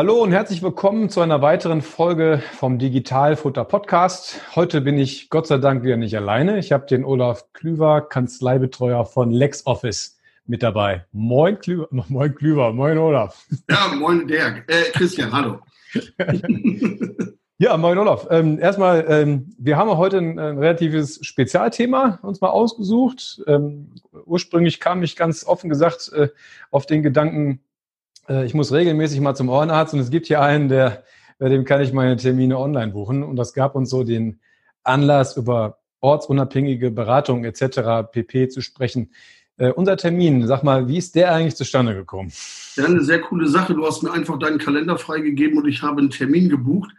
Hallo und herzlich willkommen zu einer weiteren Folge vom Digitalfutter Podcast. Heute bin ich Gott sei Dank wieder nicht alleine. Ich habe den Olaf Klüver, Kanzleibetreuer von LexOffice mit dabei. Moin Klüver, moin Klüver, moin Olaf. Ja, moin Dirk. Äh, Christian, hallo. ja, moin Olaf. Ähm, erstmal, ähm, wir haben heute ein, ein, relatives Spezialthema uns mal ausgesucht. Ähm, ursprünglich kam ich ganz offen gesagt äh, auf den Gedanken, äh, ich muss regelmäßig mal zum Ohrenarzt und es gibt hier einen, der, bei dem kann ich meine Termine online buchen. Und das gab uns so den Anlass, über ortsunabhängige Beratung etc. pp. zu sprechen. Uh, unser Termin, sag mal, wie ist der eigentlich zustande gekommen? Ja, eine sehr coole Sache. Du hast mir einfach deinen Kalender freigegeben und ich habe einen Termin gebucht.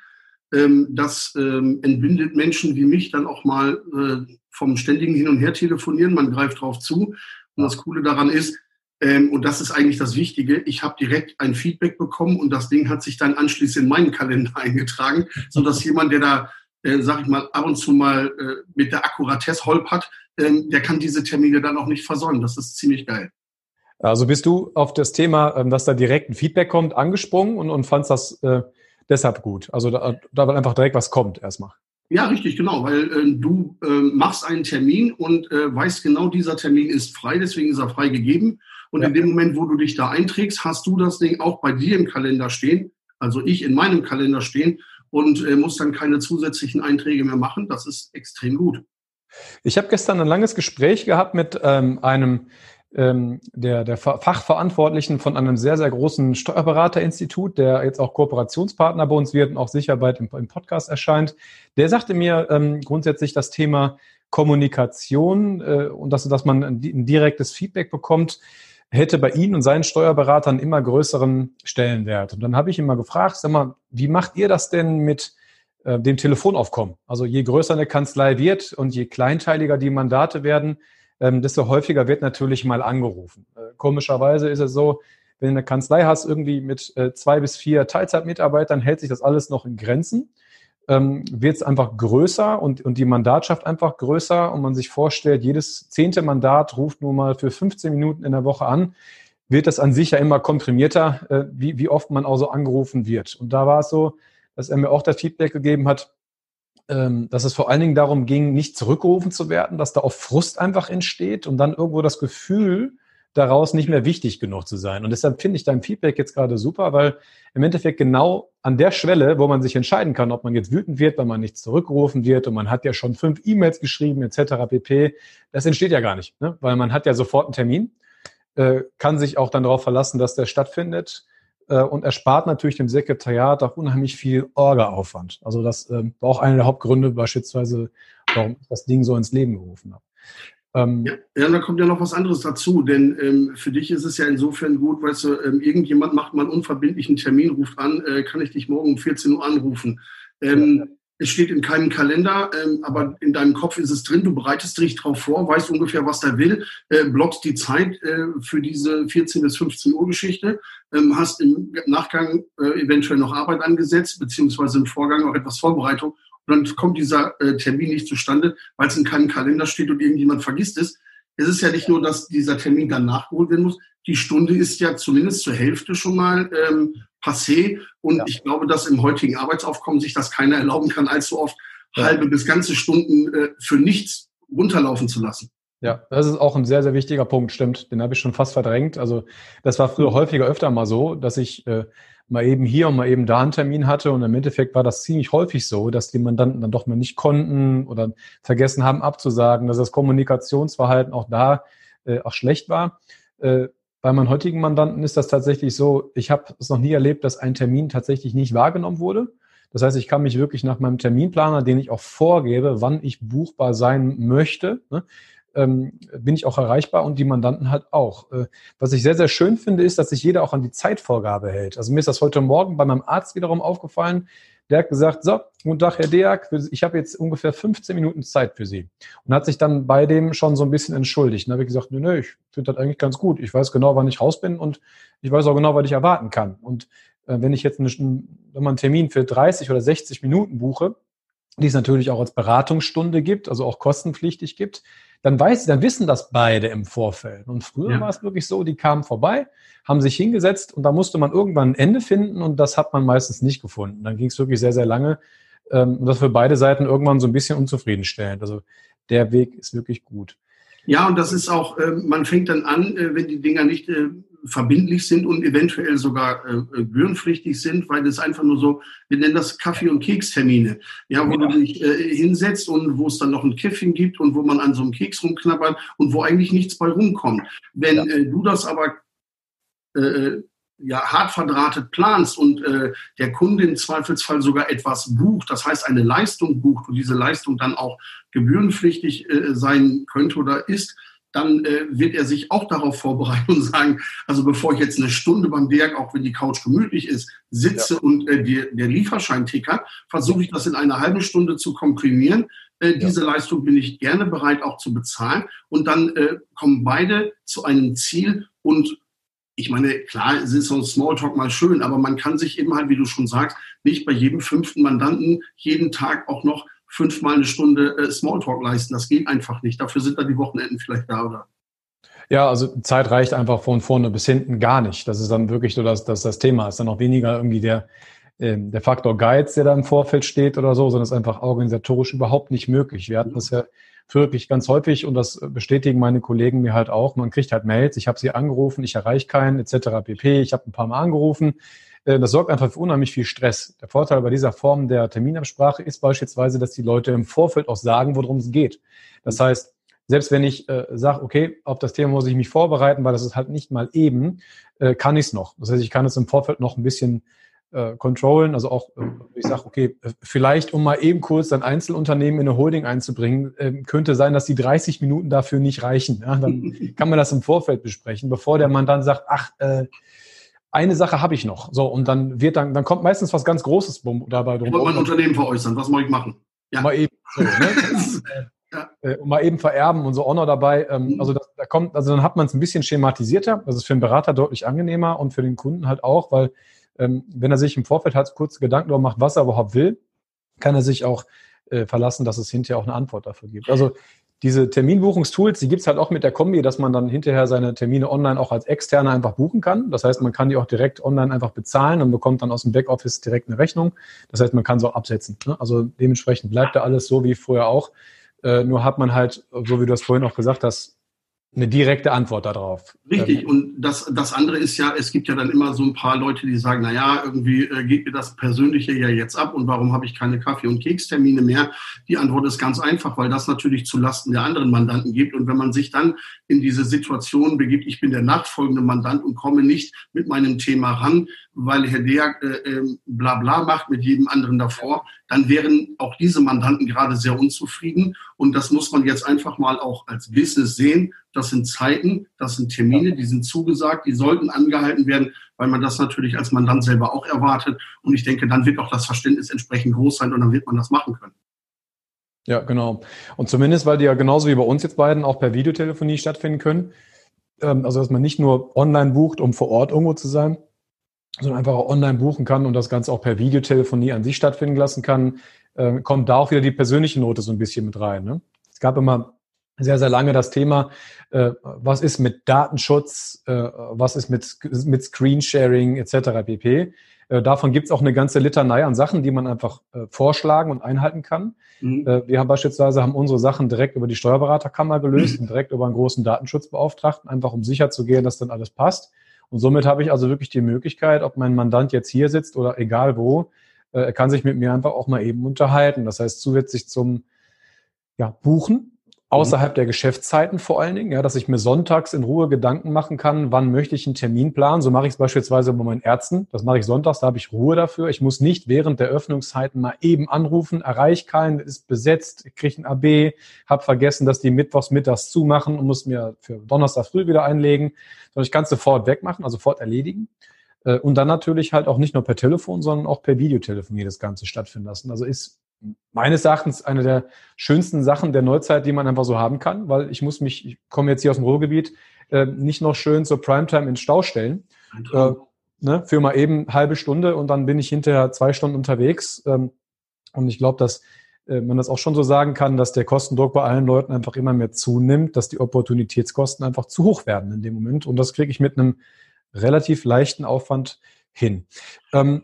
Ähm, das ähm, entbindet Menschen wie mich dann auch mal äh, vom ständigen Hin- und Her telefonieren. Man greift drauf zu. Und das Coole daran ist, ähm, und das ist eigentlich das Wichtige. Ich habe direkt ein Feedback bekommen und das Ding hat sich dann anschließend in meinen Kalender eingetragen, so dass jemand, der da, äh, sag ich mal, ab und zu mal äh, mit der Akkuratesse holpert, ähm, der kann diese Termine dann auch nicht versäumen. Das ist ziemlich geil. Also bist du auf das Thema, ähm, dass da direkt ein Feedback kommt, angesprungen und, und fandst das äh, deshalb gut? Also da, da weil einfach direkt was kommt erstmal. Ja, richtig, genau, weil äh, du äh, machst einen Termin und äh, weißt genau, dieser Termin ist frei, deswegen ist er freigegeben. Und ja. in dem Moment, wo du dich da einträgst, hast du das Ding auch bei dir im Kalender stehen, also ich in meinem Kalender stehen und äh, muss dann keine zusätzlichen Einträge mehr machen. Das ist extrem gut. Ich habe gestern ein langes Gespräch gehabt mit ähm, einem ähm, der, der Fachverantwortlichen von einem sehr, sehr großen Steuerberaterinstitut, der jetzt auch Kooperationspartner bei uns wird und auch sicher bald im, im Podcast erscheint. Der sagte mir ähm, grundsätzlich das Thema Kommunikation äh, und dass, dass man ein, ein direktes Feedback bekommt hätte bei Ihnen und seinen Steuerberatern immer größeren Stellenwert. Und dann habe ich ihn mal gefragt, sag mal, wie macht ihr das denn mit äh, dem Telefonaufkommen? Also je größer eine Kanzlei wird und je kleinteiliger die Mandate werden, ähm, desto häufiger wird natürlich mal angerufen. Äh, komischerweise ist es so, wenn du eine Kanzlei hast, irgendwie mit äh, zwei bis vier Teilzeitmitarbeitern, hält sich das alles noch in Grenzen ähm, wird es einfach größer und, und die Mandatschaft einfach größer und man sich vorstellt, jedes zehnte Mandat ruft nur mal für 15 Minuten in der Woche an, wird das an sich ja immer komprimierter, äh, wie, wie oft man auch so angerufen wird. Und da war es so, dass er mir auch das Feedback gegeben hat, ähm, dass es vor allen Dingen darum ging, nicht zurückgerufen zu werden, dass da auch Frust einfach entsteht und dann irgendwo das Gefühl, daraus nicht mehr wichtig genug zu sein. Und deshalb finde ich dein Feedback jetzt gerade super, weil im Endeffekt genau an der Schwelle, wo man sich entscheiden kann, ob man jetzt wütend wird, weil man nicht zurückgerufen wird und man hat ja schon fünf E-Mails geschrieben etc. pp. Das entsteht ja gar nicht, ne? weil man hat ja sofort einen Termin, äh, kann sich auch dann darauf verlassen, dass der stattfindet äh, und erspart natürlich dem Sekretariat auch unheimlich viel Orga-Aufwand. Also das äh, war auch einer der Hauptgründe beispielsweise, warum ich das Ding so ins Leben gerufen habe. Ähm, ja, ja, da kommt ja noch was anderes dazu, denn ähm, für dich ist es ja insofern gut, weißt du, ähm, irgendjemand macht mal einen unverbindlichen Termin, ruft an, äh, kann ich dich morgen um 14 Uhr anrufen. Ähm, ja. Es steht in keinem Kalender, ähm, aber in deinem Kopf ist es drin, du bereitest dich drauf vor, weißt ungefähr, was der will, äh, blockst die Zeit äh, für diese 14 bis 15 Uhr Geschichte, ähm, hast im Nachgang äh, eventuell noch Arbeit angesetzt, beziehungsweise im Vorgang auch etwas Vorbereitung und dann kommt dieser äh, Termin nicht zustande, weil es in keinem Kalender steht und irgendjemand vergisst es. Es ist ja nicht nur, dass dieser Termin dann nachgeholt werden muss. Die Stunde ist ja zumindest zur Hälfte schon mal ähm, passé. Und ja. ich glaube, dass im heutigen Arbeitsaufkommen sich das keiner erlauben kann, allzu oft ja. halbe bis ganze Stunden äh, für nichts runterlaufen zu lassen. Ja, das ist auch ein sehr, sehr wichtiger Punkt, stimmt. Den habe ich schon fast verdrängt. Also das war früher häufiger öfter mal so, dass ich äh, mal eben hier und mal eben da einen Termin hatte und im Endeffekt war das ziemlich häufig so, dass die Mandanten dann doch mal nicht konnten oder vergessen haben abzusagen, dass das Kommunikationsverhalten auch da äh, auch schlecht war. Äh, bei meinen heutigen Mandanten ist das tatsächlich so, ich habe es noch nie erlebt, dass ein Termin tatsächlich nicht wahrgenommen wurde. Das heißt, ich kann mich wirklich nach meinem Terminplaner, den ich auch vorgebe, wann ich buchbar sein möchte, ne, ähm, bin ich auch erreichbar und die Mandanten halt auch. Äh, was ich sehr, sehr schön finde, ist, dass sich jeder auch an die Zeitvorgabe hält. Also mir ist das heute Morgen bei meinem Arzt wiederum aufgefallen. Der hat gesagt, so, guten Tag, Herr Deak, ich habe jetzt ungefähr 15 Minuten Zeit für Sie. Und hat sich dann bei dem schon so ein bisschen entschuldigt. Und habe ich gesagt, nö, nö, ich finde das eigentlich ganz gut. Ich weiß genau, wann ich raus bin und ich weiß auch genau, was ich erwarten kann. Und äh, wenn ich jetzt einen, wenn man einen Termin für 30 oder 60 Minuten buche, die es natürlich auch als Beratungsstunde gibt, also auch kostenpflichtig gibt, dann weiß, dann wissen das beide im Vorfeld. Und früher ja. war es wirklich so, die kamen vorbei, haben sich hingesetzt und da musste man irgendwann ein Ende finden und das hat man meistens nicht gefunden. Dann ging es wirklich sehr, sehr lange ähm, und das für beide Seiten irgendwann so ein bisschen unzufriedenstellend. Also der Weg ist wirklich gut. Ja, und das ist auch, äh, man fängt dann an, äh, wenn die Dinger nicht äh, verbindlich sind und eventuell sogar äh, gebührenpflichtig sind, weil es einfach nur so, wir nennen das Kaffee- und Kekstermine, ja, wo ja. du dich äh, hinsetzt und wo es dann noch ein Kiffchen gibt und wo man an so einem Keks rumknabbert und wo eigentlich nichts bei rumkommt. Wenn ja. äh, du das aber äh, ja, hart verdrahtet planst und äh, der Kunde im Zweifelsfall sogar etwas bucht, das heißt eine Leistung bucht und diese Leistung dann auch gebührenpflichtig äh, sein könnte oder ist, dann äh, wird er sich auch darauf vorbereiten und sagen, also bevor ich jetzt eine Stunde beim Berg, auch wenn die Couch gemütlich ist, sitze ja. und äh, die, der Lieferschein tickert, versuche ich das in einer halben Stunde zu komprimieren. Äh, diese ja. Leistung bin ich gerne bereit auch zu bezahlen. Und dann äh, kommen beide zu einem Ziel und ich meine, klar, es ist so ein Smalltalk mal schön, aber man kann sich eben halt, wie du schon sagst, nicht bei jedem fünften Mandanten jeden Tag auch noch fünfmal eine Stunde äh, Smalltalk leisten. Das geht einfach nicht. Dafür sind dann die Wochenenden vielleicht da, oder? Ja, also Zeit reicht einfach von vorne bis hinten gar nicht. Das ist dann wirklich so das, das, das Thema. Es ist dann auch weniger irgendwie der, äh, der Faktor Geiz, der da im Vorfeld steht oder so, sondern es ist einfach organisatorisch überhaupt nicht möglich. Wir hatten das ja wirklich ganz häufig und das bestätigen meine Kollegen mir halt auch. Man kriegt halt Mails, ich habe sie angerufen, ich erreiche keinen etc. pp. Ich habe ein paar Mal angerufen das sorgt einfach für unheimlich viel Stress. Der Vorteil bei dieser Form der Terminabsprache ist beispielsweise, dass die Leute im Vorfeld auch sagen, worum es geht. Das heißt, selbst wenn ich äh, sage, okay, auf das Thema muss ich mich vorbereiten, weil das ist halt nicht mal eben, äh, kann ich es noch. Das heißt, ich kann es im Vorfeld noch ein bisschen äh, controllen, also auch, äh, ich sage, okay, äh, vielleicht um mal eben kurz ein Einzelunternehmen in eine Holding einzubringen, äh, könnte sein, dass die 30 Minuten dafür nicht reichen. Ja? Dann kann man das im Vorfeld besprechen, bevor der Mann dann sagt, ach, äh, eine Sache habe ich noch. So, und dann wird dann, dann kommt meistens was ganz Großes dabei drum. Ich wollte mein Unternehmen veräußern, was muss ich machen? Ja. Mal eben, so, ne? ja. äh, mal eben vererben und so auch noch dabei. Ähm, mhm. Also das, da kommt, also dann hat man es ein bisschen schematisierter. Das ist für den Berater deutlich angenehmer und für den Kunden halt auch, weil ähm, wenn er sich im Vorfeld halt kurz Gedanken darüber macht, was er überhaupt will, kann er sich auch äh, verlassen, dass es hinterher auch eine Antwort dafür gibt. Also diese Terminbuchungstools, die gibt's halt auch mit der Kombi, dass man dann hinterher seine Termine online auch als Externe einfach buchen kann. Das heißt, man kann die auch direkt online einfach bezahlen und bekommt dann aus dem Backoffice direkt eine Rechnung. Das heißt, man kann auch absetzen. Ne? Also dementsprechend bleibt da alles so wie vorher auch. Äh, nur hat man halt, so wie du das vorhin auch gesagt hast, eine direkte Antwort darauf. Richtig. Ähm, und das, das andere ist ja, es gibt ja dann immer so ein paar Leute, die sagen, na ja, irgendwie äh, geht mir das Persönliche ja jetzt ab und warum habe ich keine Kaffee- und Kekstermine mehr? Die Antwort ist ganz einfach, weil das natürlich zu Lasten der anderen Mandanten geht. Und wenn man sich dann in diese Situation begibt, ich bin der nachfolgende Mandant und komme nicht mit meinem Thema ran, weil Herr Deak äh, äh, bla bla macht mit jedem anderen davor, dann wären auch diese Mandanten gerade sehr unzufrieden. Und das muss man jetzt einfach mal auch als Business sehen. Das sind Zeiten, das sind Termine, die sind zugesagt, die sollten angehalten werden, weil man das natürlich als Mandant selber auch erwartet. Und ich denke, dann wird auch das Verständnis entsprechend groß sein und dann wird man das machen können. Ja, genau. Und zumindest, weil die ja genauso wie bei uns jetzt beiden auch per Videotelefonie stattfinden können. Ähm, also, dass man nicht nur online bucht, um vor Ort irgendwo zu sein, sondern einfach auch online buchen kann und das Ganze auch per Videotelefonie an sich stattfinden lassen kann, äh, kommt da auch wieder die persönliche Note so ein bisschen mit rein. Ne? Es gab immer sehr, sehr lange das Thema, äh, was ist mit Datenschutz, äh, was ist mit, mit Screensharing etc. pp. Äh, davon gibt es auch eine ganze Litanei an Sachen, die man einfach äh, vorschlagen und einhalten kann. Mhm. Äh, wir haben beispielsweise haben unsere Sachen direkt über die Steuerberaterkammer gelöst mhm. und direkt über einen großen Datenschutzbeauftragten, einfach um sicher zu gehen, dass dann alles passt. Und somit habe ich also wirklich die Möglichkeit, ob mein Mandant jetzt hier sitzt oder egal wo, äh, er kann sich mit mir einfach auch mal eben unterhalten. Das heißt, zusätzlich zum ja, Buchen außerhalb der Geschäftszeiten vor allen Dingen, ja, dass ich mir sonntags in Ruhe Gedanken machen kann, wann möchte ich einen Termin planen. So mache ich es beispielsweise bei meinen Ärzten. Das mache ich sonntags, da habe ich Ruhe dafür. Ich muss nicht während der Öffnungszeiten mal eben anrufen, erreiche keinen, ist besetzt, kriege ein AB, habe vergessen, dass die mittwochs mittags zumachen und muss mir für Donnerstag früh wieder einlegen, sondern ich kann es sofort wegmachen, also sofort erledigen. Äh, und dann natürlich halt auch nicht nur per Telefon, sondern auch per Videotelefonie das Ganze stattfinden lassen. Also ist meines Erachtens eine der schönsten Sachen der Neuzeit, die man einfach so haben kann, weil ich muss mich, ich komme jetzt hier aus dem Ruhrgebiet, äh, nicht noch schön zur Primetime in Stau stellen. Äh, ne, für mal eben halbe Stunde und dann bin ich hinterher zwei Stunden unterwegs. Ähm, und ich glaube, dass äh, man das auch schon so sagen kann, dass der Kostendruck bei allen Leuten einfach immer mehr zunimmt, dass die Opportunitätskosten einfach zu hoch werden in dem Moment. Und das kriege ich mit einem relativ leichten Aufwand hin. Ähm,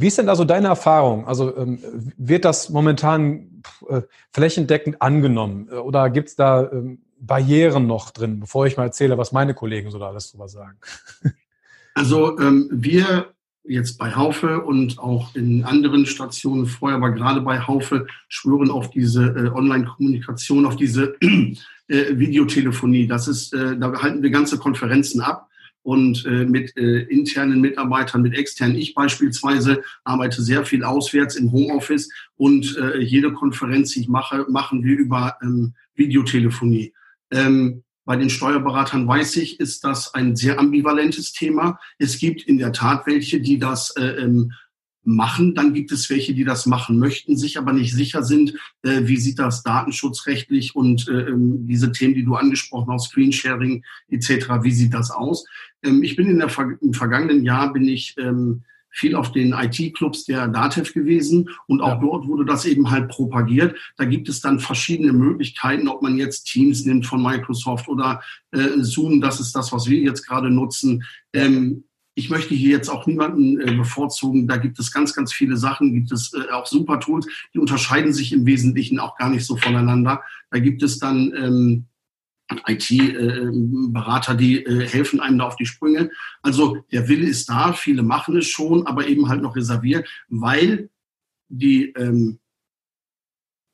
wie ist denn da so deine Erfahrung? Also ähm, wird das momentan äh, flächendeckend angenommen äh, oder gibt es da ähm, Barrieren noch drin, bevor ich mal erzähle, was meine Kollegen so da alles drüber sagen? Also ähm, wir jetzt bei Haufe und auch in anderen Stationen vorher, aber gerade bei Haufe schwören auf diese äh, Online-Kommunikation, auf diese äh, Videotelefonie. Das ist, äh, da halten wir ganze Konferenzen ab und äh, mit äh, internen Mitarbeitern, mit externen. Ich beispielsweise arbeite sehr viel auswärts im Homeoffice und äh, jede Konferenz, die ich mache, machen wir über ähm, Videotelefonie. Ähm, bei den Steuerberatern weiß ich, ist das ein sehr ambivalentes Thema. Es gibt in der Tat welche, die das äh, ähm, machen. Dann gibt es welche, die das machen möchten, sich aber nicht sicher sind, äh, wie sieht das datenschutzrechtlich und äh, ähm, diese Themen, die du angesprochen hast, Screensharing etc., wie sieht das aus? Ähm, ich bin in der, im vergangenen Jahr bin ich ähm, viel auf den IT-Clubs der DATEV gewesen und auch ja. dort wurde das eben halt propagiert. Da gibt es dann verschiedene Möglichkeiten, ob man jetzt Teams nimmt von Microsoft oder äh, Zoom, das ist das, was wir jetzt gerade nutzen. Ähm, ich möchte hier jetzt auch niemanden äh, bevorzugen. Da gibt es ganz, ganz viele Sachen, gibt es äh, auch super Tools, die unterscheiden sich im Wesentlichen auch gar nicht so voneinander. Da gibt es dann ähm, IT-Berater, die äh, helfen einem da auf die Sprünge. Also der Wille ist da, viele machen es schon, aber eben halt noch reserviert, weil die, ähm,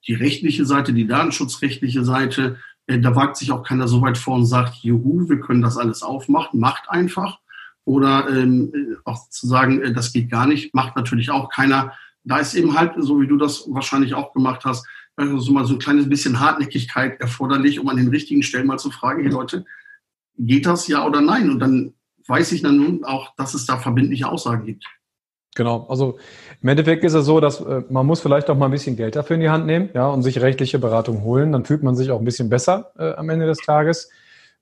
die rechtliche Seite, die datenschutzrechtliche Seite, äh, da wagt sich auch keiner so weit vor und sagt, juhu, wir können das alles aufmachen, macht einfach. Oder ähm, auch zu sagen, äh, das geht gar nicht, macht natürlich auch keiner. Da ist eben halt, so wie du das wahrscheinlich auch gemacht hast, also mal so ein kleines bisschen Hartnäckigkeit erforderlich, um an den richtigen Stellen mal zu fragen, hey Leute, geht das ja oder nein? Und dann weiß ich dann nun auch, dass es da verbindliche Aussagen gibt. Genau, also im Endeffekt ist es so, dass äh, man muss vielleicht auch mal ein bisschen Geld dafür in die Hand nehmen, ja, und sich rechtliche Beratung holen. Dann fühlt man sich auch ein bisschen besser äh, am Ende des Tages.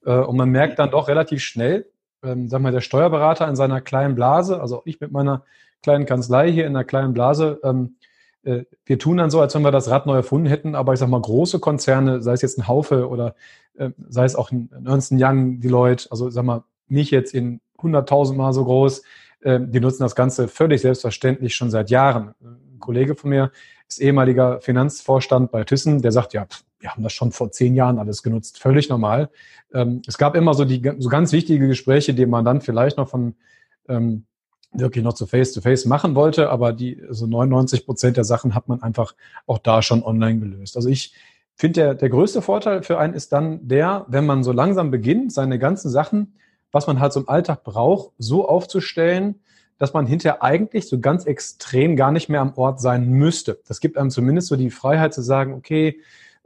Äh, und man merkt dann doch relativ schnell, ähm, sag mal, der Steuerberater in seiner kleinen Blase, also auch ich mit meiner kleinen Kanzlei hier in einer kleinen Blase, ähm, äh, wir tun dann so, als wenn wir das Rad neu erfunden hätten, aber ich sag mal, große Konzerne, sei es jetzt ein Haufe oder äh, sei es auch ein Ernst Young, Deloitte, also sag mal, nicht jetzt in 100.000 Mal so groß, äh, die nutzen das Ganze völlig selbstverständlich schon seit Jahren. Ein Kollege von mir ist ehemaliger Finanzvorstand bei Thyssen, der sagt, ja, wir haben das schon vor zehn Jahren alles genutzt, völlig normal. Ähm, es gab immer so die so ganz wichtige Gespräche, die man dann vielleicht noch von ähm, wirklich noch zu Face-to-Face -face machen wollte, aber die so also 99 Prozent der Sachen hat man einfach auch da schon online gelöst. Also ich finde, der, der größte Vorteil für einen ist dann der, wenn man so langsam beginnt, seine ganzen Sachen, was man halt so im Alltag braucht, so aufzustellen, dass man hinterher eigentlich so ganz extrem gar nicht mehr am Ort sein müsste. Das gibt einem zumindest so die Freiheit zu sagen, okay,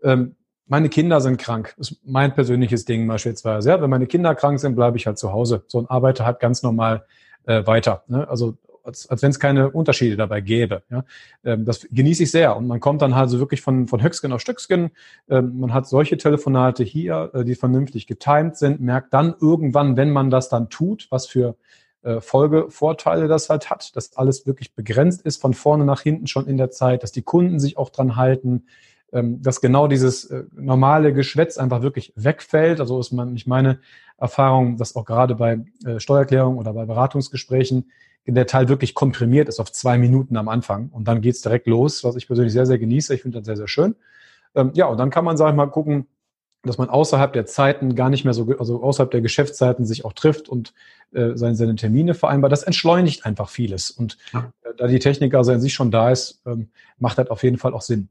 ähm, meine Kinder sind krank. Das ist mein persönliches Ding beispielsweise. Ja, wenn meine Kinder krank sind, bleibe ich halt zu Hause. So ein Arbeiter hat ganz normal äh, weiter. Ne? Also als, als wenn es keine Unterschiede dabei gäbe. Ja? Ähm, das genieße ich sehr. Und man kommt dann halt so wirklich von, von Höchsken auf Stücksken. Ähm, man hat solche Telefonate hier, äh, die vernünftig getimed sind, merkt dann irgendwann, wenn man das dann tut, was für Folgevorteile das halt hat, dass alles wirklich begrenzt ist, von vorne nach hinten schon in der Zeit, dass die Kunden sich auch dran halten, ähm, dass genau dieses äh, normale Geschwätz einfach wirklich wegfällt. Also ist man, ich meine Erfahrung, dass auch gerade bei äh, Steuererklärungen oder bei Beratungsgesprächen der Teil wirklich komprimiert ist auf zwei Minuten am Anfang und dann geht's direkt los, was ich persönlich sehr, sehr genieße. Ich finde das sehr, sehr schön. Ähm, ja, und dann kann man, sag ich mal, gucken, dass man außerhalb der Zeiten gar nicht mehr so, also außerhalb der Geschäftszeiten sich auch trifft und äh, seine, seine Termine vereinbart. Das entschleunigt einfach vieles. Und ja. äh, da die Technik also in sich schon da ist, ähm, macht das auf jeden Fall auch Sinn.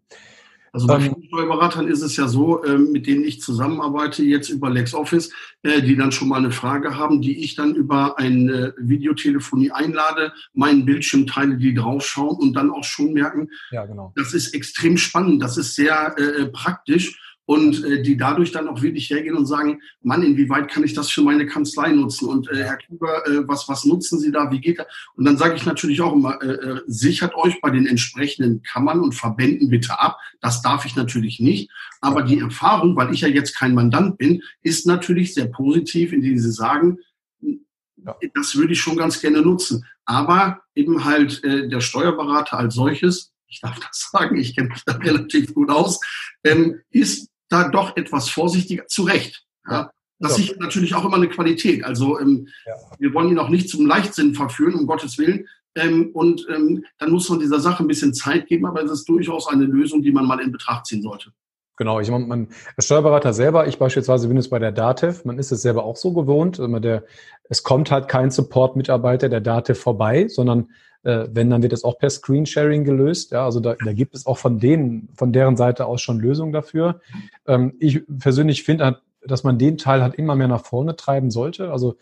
Also bei ähm, vielen Steuerberatern ist es ja so, ähm, mit denen ich zusammenarbeite, jetzt über LexOffice, äh, die dann schon mal eine Frage haben, die ich dann über eine Videotelefonie einlade, meinen Bildschirm teile, die draufschauen und dann auch schon merken, ja, genau. das ist extrem spannend, das ist sehr äh, praktisch und äh, die dadurch dann auch wirklich hergehen und sagen, Mann, inwieweit kann ich das für meine Kanzlei nutzen? Und äh, Herr Kluger, äh, was, was nutzen Sie da? Wie geht das? Und dann sage ich natürlich auch immer, äh, äh, sichert euch bei den entsprechenden Kammern und Verbänden bitte ab. Das darf ich natürlich nicht. Aber die Erfahrung, weil ich ja jetzt kein Mandant bin, ist natürlich sehr positiv, indem Sie sagen, ja. das würde ich schon ganz gerne nutzen. Aber eben halt äh, der Steuerberater als solches, ich darf das sagen, ich kenne mich da relativ gut aus, ähm, ist da doch etwas vorsichtiger, zu Recht. Ja. Das ist natürlich auch immer eine Qualität. Also ähm, ja. wir wollen ihn auch nicht zum Leichtsinn verführen, um Gottes Willen. Ähm, und ähm, dann muss man dieser Sache ein bisschen Zeit geben, aber es ist durchaus eine Lösung, die man mal in Betracht ziehen sollte. Genau, ich meine, man, als Steuerberater selber, ich beispielsweise bin jetzt bei der DATEV, man ist es selber auch so gewohnt, der, es kommt halt kein Support-Mitarbeiter der DATEV vorbei, sondern äh, wenn, dann wird es auch per Screensharing gelöst. Ja, also da, da gibt es auch von denen, von deren Seite aus schon Lösungen dafür. Ähm, ich persönlich finde, dass man den Teil halt immer mehr nach vorne treiben sollte. Also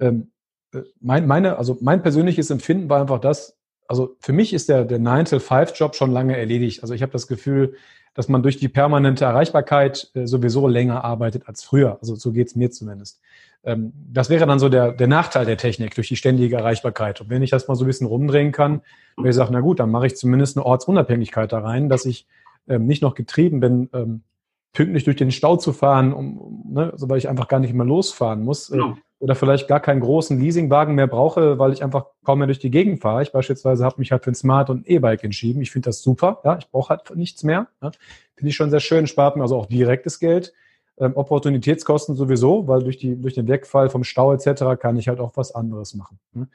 ähm, äh, mein, meine, also mein persönliches Empfinden war einfach das, also für mich ist der, der 9-to-5-Job schon lange erledigt. Also ich habe das Gefühl, dass man durch die permanente Erreichbarkeit äh, sowieso länger arbeitet als früher. Also so geht's mir zumindest. Ähm, das wäre dann so der, der Nachteil der Technik durch die ständige Erreichbarkeit. Und wenn ich das mal so ein bisschen rumdrehen kann, wenn ich sage, na gut, dann mache ich zumindest eine Ortsunabhängigkeit da rein, dass ich ähm, nicht noch getrieben bin, ähm, pünktlich durch den Stau zu fahren, um, ne, also weil ich einfach gar nicht mehr losfahren muss. Äh, genau. Oder vielleicht gar keinen großen Leasingwagen mehr brauche, weil ich einfach kaum mehr durch die Gegend fahre. Ich beispielsweise habe mich halt für ein Smart und E-Bike entschieden. Ich finde das super. Ja, ich brauche halt nichts mehr. Ja. Finde ich schon sehr schön, spart mir also auch direktes Geld. Ähm, Opportunitätskosten sowieso, weil durch, die, durch den Wegfall vom Stau etc. kann ich halt auch was anderes machen. Ne?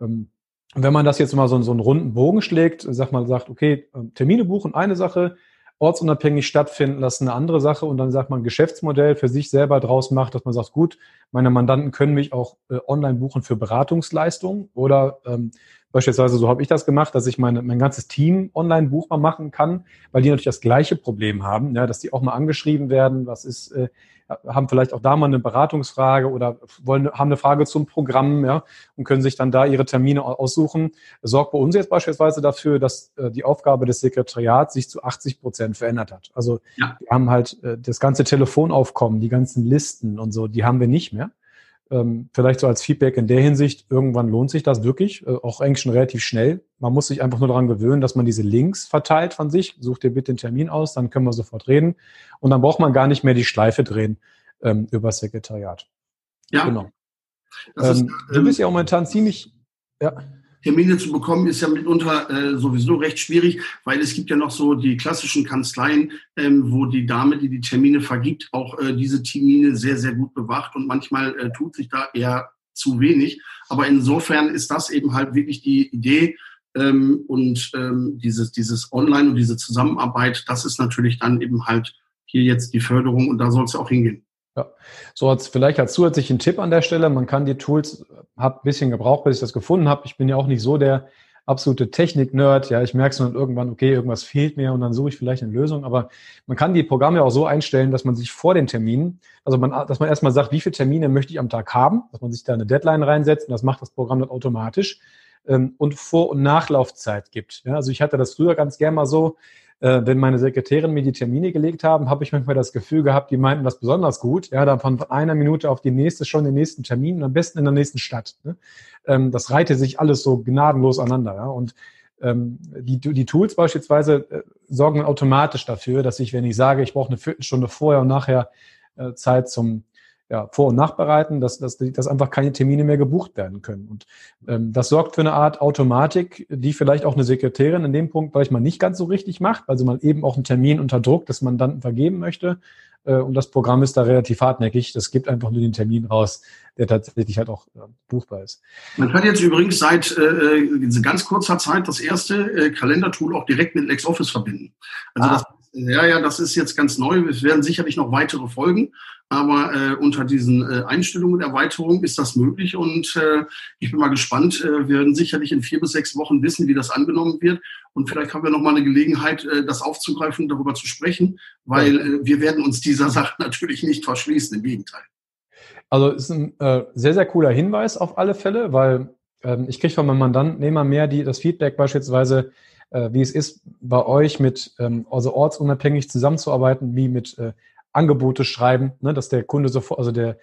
Ähm, wenn man das jetzt mal so, so einen runden Bogen schlägt, sag mal, sagt, okay, ähm, Termine buchen, eine Sache, ortsunabhängig stattfinden lassen, eine andere Sache. Und dann sagt man Geschäftsmodell für sich selber draus macht, dass man sagt, gut, meine Mandanten können mich auch äh, online buchen für Beratungsleistungen oder ähm, Beispielsweise, so habe ich das gemacht, dass ich meine, mein ganzes Team online buchbar machen kann, weil die natürlich das gleiche Problem haben, ja, dass die auch mal angeschrieben werden, was ist, äh, haben vielleicht auch da mal eine Beratungsfrage oder wollen, haben eine Frage zum Programm, ja, und können sich dann da ihre Termine aussuchen. Das sorgt bei uns jetzt beispielsweise dafür, dass äh, die Aufgabe des Sekretariats sich zu 80 Prozent verändert hat. Also ja. wir haben halt äh, das ganze Telefonaufkommen, die ganzen Listen und so, die haben wir nicht mehr ähm, vielleicht so als Feedback in der Hinsicht, irgendwann lohnt sich das wirklich, äh, auch eigentlich schon relativ schnell. Man muss sich einfach nur daran gewöhnen, dass man diese Links verteilt von sich. Such dir bitte den Termin aus, dann können wir sofort reden. Und dann braucht man gar nicht mehr die Schleife drehen ähm, über das Sekretariat. Ja. Genau. Ähm, ist, du bist ja ähm, momentan ziemlich, ja. Termine zu bekommen, ist ja mitunter äh, sowieso recht schwierig, weil es gibt ja noch so die klassischen Kanzleien, ähm, wo die Dame, die die Termine vergibt, auch äh, diese Termine sehr, sehr gut bewacht und manchmal äh, tut sich da eher zu wenig. Aber insofern ist das eben halt wirklich die Idee ähm, und ähm, dieses, dieses Online und diese Zusammenarbeit, das ist natürlich dann eben halt hier jetzt die Förderung und da soll es auch hingehen. Ja, so als vielleicht als zusätzlichen Tipp an der Stelle, man kann die Tools, hat ein bisschen gebraucht, bis ich das gefunden habe. Ich bin ja auch nicht so der absolute Technik-Nerd. Ja, ich merke es dann irgendwann, okay, irgendwas fehlt mir und dann suche ich vielleicht eine Lösung. Aber man kann die Programme auch so einstellen, dass man sich vor den Terminen, also man, dass man erstmal sagt, wie viele Termine möchte ich am Tag haben, dass man sich da eine Deadline reinsetzt und das macht das Programm dann automatisch ähm, und Vor- und Nachlaufzeit gibt. Ja, also ich hatte das früher ganz gern mal so, äh, wenn meine Sekretärin mir die Termine gelegt haben, habe ich manchmal das Gefühl gehabt, die meinten das besonders gut. Ja, dann von einer Minute auf die nächste schon den nächsten Termin und am besten in der nächsten Stadt. Ne? Ähm, das reihte sich alles so gnadenlos aneinander. Ja? Und ähm, die, die Tools beispielsweise äh, sorgen automatisch dafür, dass ich, wenn ich sage, ich brauche eine Viertelstunde vorher und nachher äh, Zeit zum ja, Vor- und Nachbereiten, dass, dass, dass einfach keine Termine mehr gebucht werden können. Und ähm, das sorgt für eine Art Automatik, die vielleicht auch eine Sekretärin in dem Punkt vielleicht mal nicht ganz so richtig macht, weil sie mal eben auch einen Termin unter Druck des Mandanten vergeben möchte. Äh, und das Programm ist da relativ hartnäckig. Das gibt einfach nur den Termin raus, der tatsächlich halt auch äh, buchbar ist. Man kann jetzt übrigens seit äh, ganz kurzer Zeit das erste äh, Kalendertool auch direkt mit LexOffice verbinden. Also ah. das Ja, ja, das ist jetzt ganz neu. Es werden sicherlich noch weitere folgen, aber äh, unter diesen äh, Einstellungen und Erweiterungen ist das möglich und äh, ich bin mal gespannt. Äh, wir werden sicherlich in vier bis sechs Wochen wissen, wie das angenommen wird und vielleicht haben wir noch mal eine Gelegenheit, äh, das aufzugreifen und darüber zu sprechen, weil äh, wir werden uns dieser Sache natürlich nicht verschließen, im Gegenteil. Also ist ein äh, sehr, sehr cooler Hinweis auf alle Fälle, weil ähm, ich kriege von meinem Mandanten immer mehr die, das Feedback beispielsweise, wie es ist, bei euch mit, ähm, also ortsunabhängig zusammenzuarbeiten, wie mit äh, Angebote schreiben, ne, dass der Kunde sofort, also der,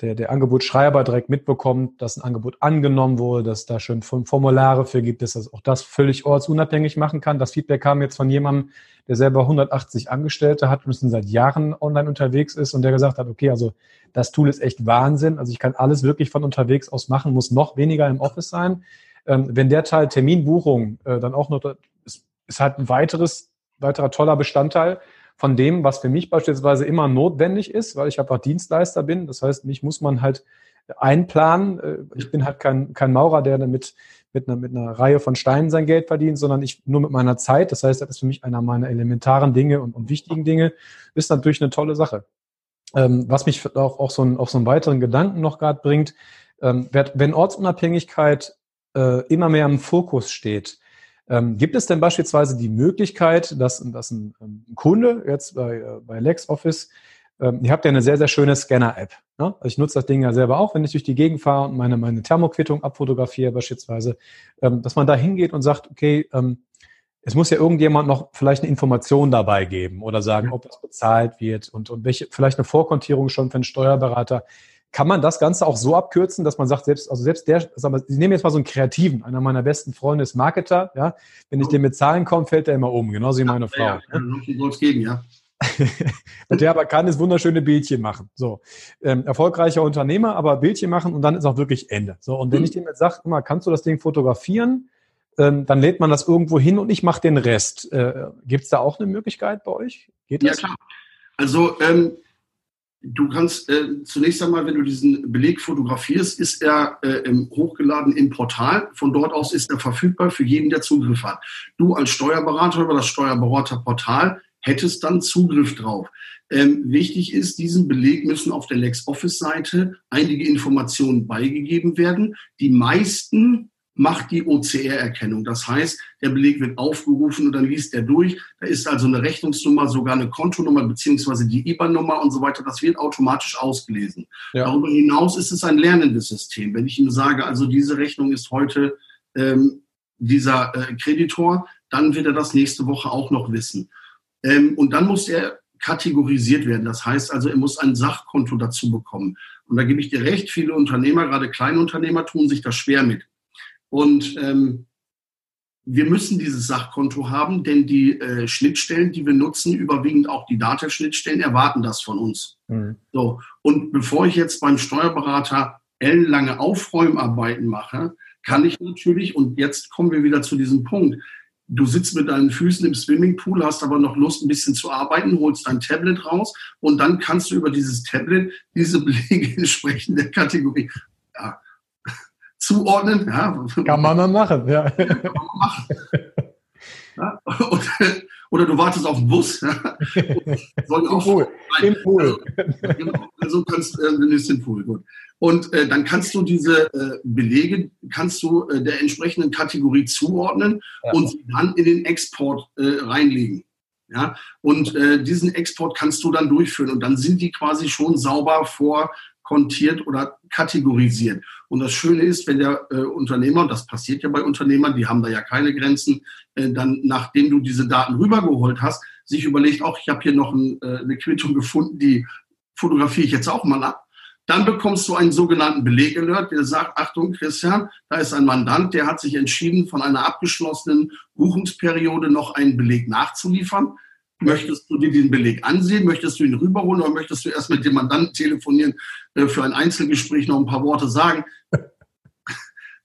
der, der Angebotsschreiber direkt mitbekommt, dass ein Angebot angenommen wurde, dass da schon Formulare für gibt, dass das auch das völlig ortsunabhängig machen kann. Das Feedback kam jetzt von jemandem, der selber 180 Angestellte hat und seit Jahren online unterwegs ist und der gesagt hat, okay, also das Tool ist echt Wahnsinn. Also ich kann alles wirklich von unterwegs aus machen, muss noch weniger im Office sein. Ähm, wenn der Teil Terminbuchung äh, dann auch noch, ist, ist halt ein weiteres, weiterer toller Bestandteil von dem, was für mich beispielsweise immer notwendig ist, weil ich einfach Dienstleister bin. Das heißt, mich muss man halt einplanen. Äh, ich bin halt kein, kein Maurer, der damit mit einer, mit einer Reihe von Steinen sein Geld verdient, sondern ich nur mit meiner Zeit. Das heißt, das ist für mich einer meiner elementaren Dinge und, und wichtigen Dinge. Ist natürlich eine tolle Sache. Ähm, was mich auch, auch so einen, auf so einen weiteren Gedanken noch gerade bringt, ähm, wenn Ortsunabhängigkeit äh, immer mehr im Fokus steht, ähm, gibt es denn beispielsweise die Möglichkeit, dass, dass ein, ein Kunde jetzt bei, äh, bei LexOffice, ähm, ihr habt ja eine sehr, sehr schöne Scanner-App. Ne? Also ich nutze das Ding ja selber auch, wenn ich durch die Gegend fahre und meine, meine Thermoquittung abfotografiere beispielsweise, ähm, dass man da hingeht und sagt, okay, ähm, es muss ja irgendjemand noch vielleicht eine Information dabei geben oder sagen, ob das bezahlt wird und, und welche, vielleicht eine Vorkontierung schon für einen Steuerberater. Kann man das Ganze auch so abkürzen, dass man sagt, selbst, also selbst der, aber ich nehme jetzt mal so einen Kreativen, einer meiner besten Freunde ist Marketer, ja. Wenn ich dem mit Zahlen komme, fällt der immer um, genauso wie meine Frau. Ja, ja. ja. geben, ja. der aber kann ist wunderschöne Bildchen machen. So, ähm, erfolgreicher Unternehmer, aber Bildchen machen und dann ist auch wirklich Ende. So, und wenn mhm. ich dem jetzt sage, immer, kannst du das Ding fotografieren? Ähm, dann lädt man das irgendwo hin und ich mache den Rest. Äh, Gibt es da auch eine Möglichkeit bei euch? Geht das? Ja, klar. Also ähm, Du kannst äh, zunächst einmal, wenn du diesen Beleg fotografierst, ist er äh, hochgeladen im Portal. Von dort aus ist er verfügbar für jeden, der Zugriff hat. Du als Steuerberater über das Steuerberaterportal hättest dann Zugriff drauf. Ähm, wichtig ist, diesen Beleg müssen auf der LexOffice-Seite einige Informationen beigegeben werden. Die meisten macht die OCR-Erkennung. Das heißt, der Beleg wird aufgerufen und dann liest er durch. Da ist also eine Rechnungsnummer, sogar eine Kontonummer beziehungsweise die IBAN-Nummer und so weiter. Das wird automatisch ausgelesen. Ja. Darüber hinaus ist es ein lernendes System. Wenn ich ihm sage, also diese Rechnung ist heute ähm, dieser äh, Kreditor, dann wird er das nächste Woche auch noch wissen. Ähm, und dann muss er kategorisiert werden. Das heißt also, er muss ein Sachkonto dazu bekommen. Und da gebe ich dir recht, viele Unternehmer, gerade Kleinunternehmer, tun sich das schwer mit. Und ähm, wir müssen dieses Sachkonto haben, denn die äh, Schnittstellen, die wir nutzen, überwiegend auch die Datenschnittstellen, erwarten das von uns. Mhm. So. Und bevor ich jetzt beim Steuerberater ellenlange Aufräumarbeiten mache, kann ich natürlich, und jetzt kommen wir wieder zu diesem Punkt, du sitzt mit deinen Füßen im Swimmingpool, hast aber noch Lust, ein bisschen zu arbeiten, holst dein Tablet raus und dann kannst du über dieses Tablet diese Belege entsprechend der Kategorie, zuordnen. Ja. Kann man dann machen, ja. Kann man machen. Ja, oder, oder, du wartest auf den Bus. Ja. Soll auch Pool. Im Pool. Also, genau. also kannst äh, den Pool. Gut. Und äh, dann kannst du diese äh, Belege, kannst du äh, der entsprechenden Kategorie zuordnen ja. und sie dann in den Export äh, reinlegen. Ja, und äh, diesen Export kannst du dann durchführen und dann sind die quasi schon sauber vor kontiert oder kategorisiert. Und das Schöne ist, wenn der äh, Unternehmer, und das passiert ja bei Unternehmern, die haben da ja keine Grenzen, äh, dann, nachdem du diese Daten rübergeholt hast, sich überlegt, auch ich habe hier noch ein, äh, eine Quittung gefunden, die fotografiere ich jetzt auch mal ab. Dann bekommst du einen sogenannten Belegalert, der sagt, Achtung, Christian, da ist ein Mandant, der hat sich entschieden, von einer abgeschlossenen Buchungsperiode noch einen Beleg nachzuliefern. Möchtest du dir den Beleg ansehen? Möchtest du ihn rüberholen oder möchtest du erst mit dem Mandanten telefonieren, äh, für ein Einzelgespräch noch ein paar Worte sagen?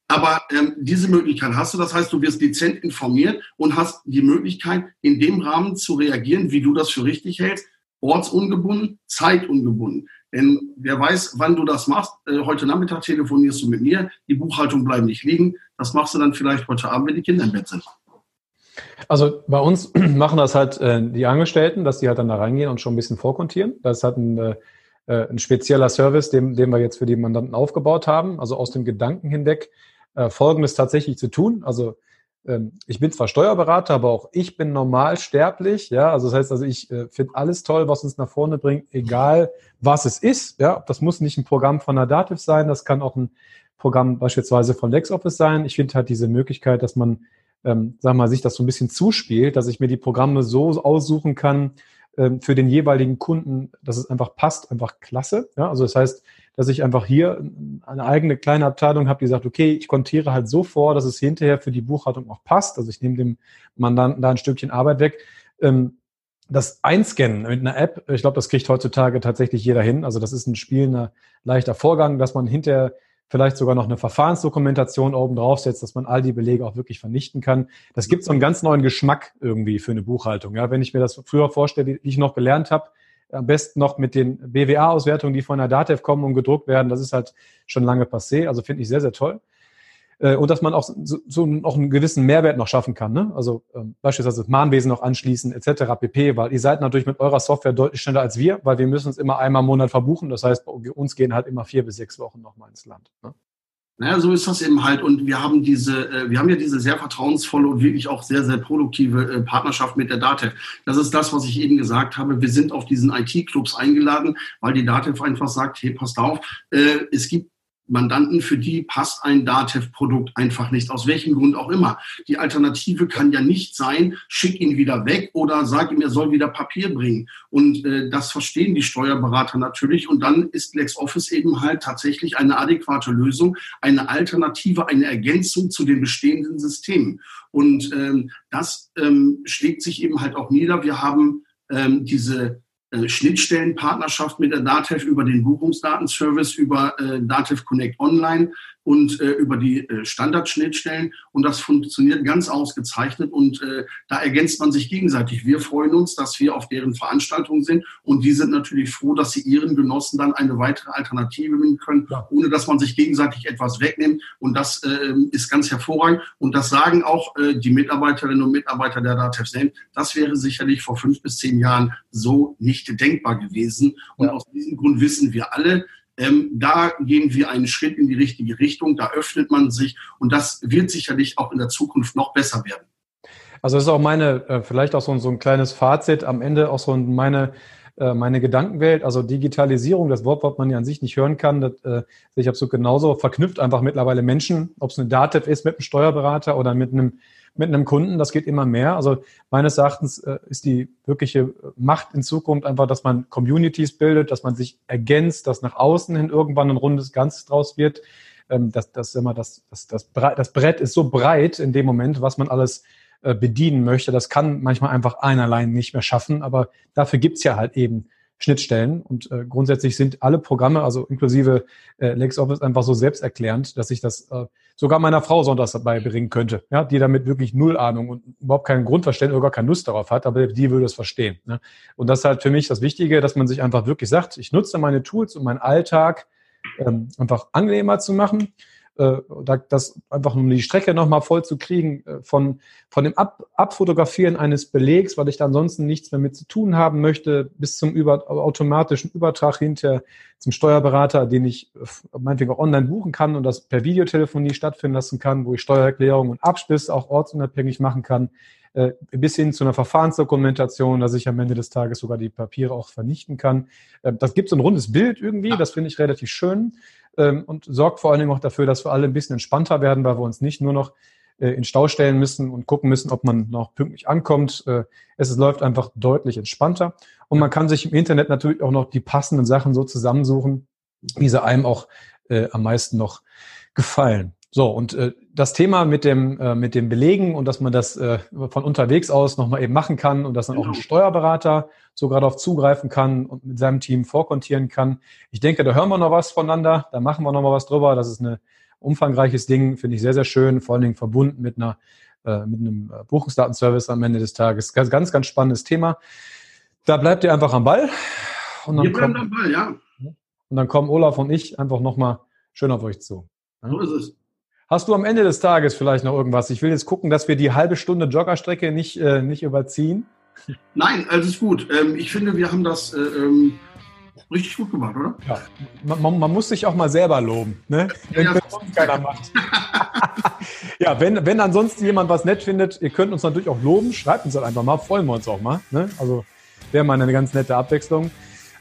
Aber ähm, diese Möglichkeit hast du. Das heißt, du wirst dezent informiert und hast die Möglichkeit, in dem Rahmen zu reagieren, wie du das für richtig hältst. Ortsungebunden, zeitungebunden. Denn wer weiß, wann du das machst. Äh, heute Nachmittag telefonierst du mit mir. Die Buchhaltung bleibt nicht liegen. Das machst du dann vielleicht heute Abend, wenn die Kinder im Bett sind. Also bei uns machen das halt äh, die Angestellten, dass die halt dann da reingehen und schon ein bisschen vorkontieren. Das halt ein, äh, äh, ein spezieller Service, den, den wir jetzt für die Mandanten aufgebaut haben. Also aus dem Gedanken hinweg, äh, Folgendes tatsächlich zu tun. Also ähm, ich bin zwar Steuerberater, aber auch ich bin normal sterblich. Ja, also das heißt, also ich äh, finde alles toll, was uns nach vorne bringt, egal was es ist. Ja, das muss nicht ein Programm von der Dativ sein, das kann auch ein Programm beispielsweise von LexOffice sein. Ich finde halt diese Möglichkeit, dass man, ähm, sag mal, sich das so ein bisschen zuspielt, dass ich mir die Programme so aussuchen kann ähm, für den jeweiligen Kunden, dass es einfach passt, einfach klasse. Ja, also das heißt, dass ich einfach hier eine eigene kleine Abteilung habe, die sagt, okay, ich kontiere halt so vor, dass es hinterher für die Buchhaltung auch passt. Also ich nehme dem Mandanten da ein Stückchen Arbeit weg. Ähm, das Einscannen mit einer App, ich glaube, das kriegt heutzutage tatsächlich jeder hin. Also das ist ein spielender, leichter Vorgang, dass man hinterher vielleicht sogar noch eine Verfahrensdokumentation oben draufsetzt, dass man all die Belege auch wirklich vernichten kann. Das gibt so einen ganz neuen Geschmack irgendwie für eine Buchhaltung. Ja, wenn ich mir das früher vorstelle, wie ich noch gelernt habe, am besten noch mit den BWA-Auswertungen, die von der DATEV kommen und gedruckt werden. Das ist halt schon lange passé. Also finde ich sehr, sehr toll. Äh, und dass man auch so, so noch einen gewissen Mehrwert noch schaffen kann. Ne? Also ähm, beispielsweise das Mahnwesen noch anschließen etc. pp. Weil ihr seid natürlich mit eurer Software deutlich schneller als wir, weil wir müssen uns immer einmal im Monat verbuchen. Das heißt, bei uns gehen halt immer vier bis sechs Wochen nochmal ins Land. Ne? Naja, so ist das eben halt. Und wir haben diese, äh, wir haben ja diese sehr vertrauensvolle und wirklich auch sehr, sehr produktive äh, Partnerschaft mit der DATEV. Das ist das, was ich eben gesagt habe. Wir sind auf diesen IT-Clubs eingeladen, weil die DATEV einfach sagt, hey, passt auf, äh, es gibt Mandanten, für die passt ein DATEV-Produkt einfach nicht, aus welchem Grund auch immer. Die Alternative kann ja nicht sein, schick ihn wieder weg oder sag ihm, er soll wieder Papier bringen. Und äh, das verstehen die Steuerberater natürlich. Und dann ist LexOffice eben halt tatsächlich eine adäquate Lösung, eine Alternative, eine Ergänzung zu den bestehenden Systemen. Und ähm, das ähm, schlägt sich eben halt auch nieder. Wir haben ähm, diese Schnittstellenpartnerschaft mit der DATEV über den Buchungsdatenservice, über äh, DATEV Connect Online und äh, über die äh, Standardschnittstellen. Und das funktioniert ganz ausgezeichnet und äh, da ergänzt man sich gegenseitig. Wir freuen uns, dass wir auf deren Veranstaltung sind und die sind natürlich froh, dass sie ihren Genossen dann eine weitere Alternative bieten können, ja. ohne dass man sich gegenseitig etwas wegnimmt. Und das äh, ist ganz hervorragend. Und das sagen auch äh, die Mitarbeiterinnen und Mitarbeiter der DATEV selbst. Das wäre sicherlich vor fünf bis zehn Jahren so nicht denkbar gewesen. Und ja. aus diesem Grund wissen wir alle, ähm, da gehen wir einen Schritt in die richtige Richtung, da öffnet man sich und das wird sicherlich auch in der Zukunft noch besser werden. Also das ist auch meine, äh, vielleicht auch so, so ein kleines Fazit am Ende, auch so meine, äh, meine Gedankenwelt, also Digitalisierung, das Wort, was man ja an sich nicht hören kann, das äh, ich habe so genauso verknüpft einfach mittlerweile Menschen, ob es eine Datev ist mit einem Steuerberater oder mit einem mit einem Kunden. Das geht immer mehr. Also meines Erachtens äh, ist die wirkliche Macht in Zukunft einfach, dass man Communities bildet, dass man sich ergänzt, dass nach außen hin irgendwann ein rundes Ganzes draus wird. Ähm, das, das, immer das, das, das, das Brett ist so breit in dem Moment, was man alles äh, bedienen möchte. Das kann manchmal einfach ein allein nicht mehr schaffen, aber dafür gibt's ja halt eben Schnittstellen. Und äh, grundsätzlich sind alle Programme, also inklusive äh, LexOffice, einfach so selbsterklärend, dass ich das äh, sogar meiner Frau sonntags dabei bringen könnte, ja, die damit wirklich null Ahnung und überhaupt kein Grundverständnis oder gar keine Lust darauf hat, aber die würde es verstehen. Ne? Und das ist halt für mich das Wichtige, dass man sich einfach wirklich sagt, ich nutze meine Tools, um meinen Alltag ähm, einfach angenehmer zu machen äh, das einfach um die Strecke nochmal voll zu kriegen, äh, von, von dem Ab Abfotografieren eines Belegs, weil ich da ansonsten nichts mehr mit zu tun haben möchte, bis zum über automatischen Übertrag hinter zum Steuerberater, den ich äh, meinetwegen auch online buchen kann und das per Videotelefonie stattfinden lassen kann, wo ich Steuererklärung und Abschluss auch ortsunabhängig machen kann, bis hin zu einer Verfahrensdokumentation, dass ich am Ende des Tages sogar die Papiere auch vernichten kann. Das gibt so ein rundes Bild irgendwie, das finde ich relativ schön ähm, und sorgt vor allen Dingen auch dafür, dass wir alle ein bisschen entspannter werden, weil wir uns nicht nur noch äh, in Stau stellen müssen und gucken müssen, ob man noch pünktlich ankommt. Äh, es, läuft einfach deutlich entspannter. Und man kann sich im Internet natürlich auch noch die passenden Sachen so zusammensuchen, wie sie einem auch äh, am meisten noch gefallen. So, und äh, das Thema mit dem, äh, mit dem Belegen und dass man das äh, von unterwegs aus nochmal eben machen kann und dass dann auch ein genau. Steuerberater sogar darauf zugreifen kann und mit seinem Team vorkontieren kann. Ich denke, da hören wir noch was voneinander, da machen wir noch mal was drüber. Das ist ein umfangreiches Ding, finde ich sehr, sehr schön, vor allen Dingen verbunden mit einer äh, mit einem äh, Buchungsdatenservice am Ende des Tages. Ganz, ganz, ganz spannendes Thema. Da bleibt ihr einfach am Ball. Und dann, kommt, am Ball, ja. und dann kommen Olaf und ich einfach nochmal schön auf euch zu. So ist es. Hast du am Ende des Tages vielleicht noch irgendwas? Ich will jetzt gucken, dass wir die halbe Stunde Joggerstrecke nicht, äh, nicht überziehen. Nein, alles gut. Ähm, ich finde, wir haben das äh, ähm, richtig gut gemacht, oder? Ja, man, man, muss sich auch mal selber loben, ne? wenn ja, sonst keiner macht. ja, wenn, wenn ansonsten jemand was nett findet, ihr könnt uns natürlich auch loben, schreibt uns halt einfach mal, freuen wir uns auch mal. Ne? Also wäre mal eine ganz nette Abwechslung.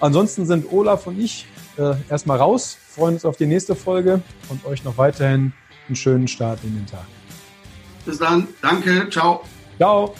Ansonsten sind Olaf und ich äh, erstmal raus, freuen uns auf die nächste Folge und euch noch weiterhin einen schönen Start in den Tag. Bis dann. Danke. Ciao. Ciao.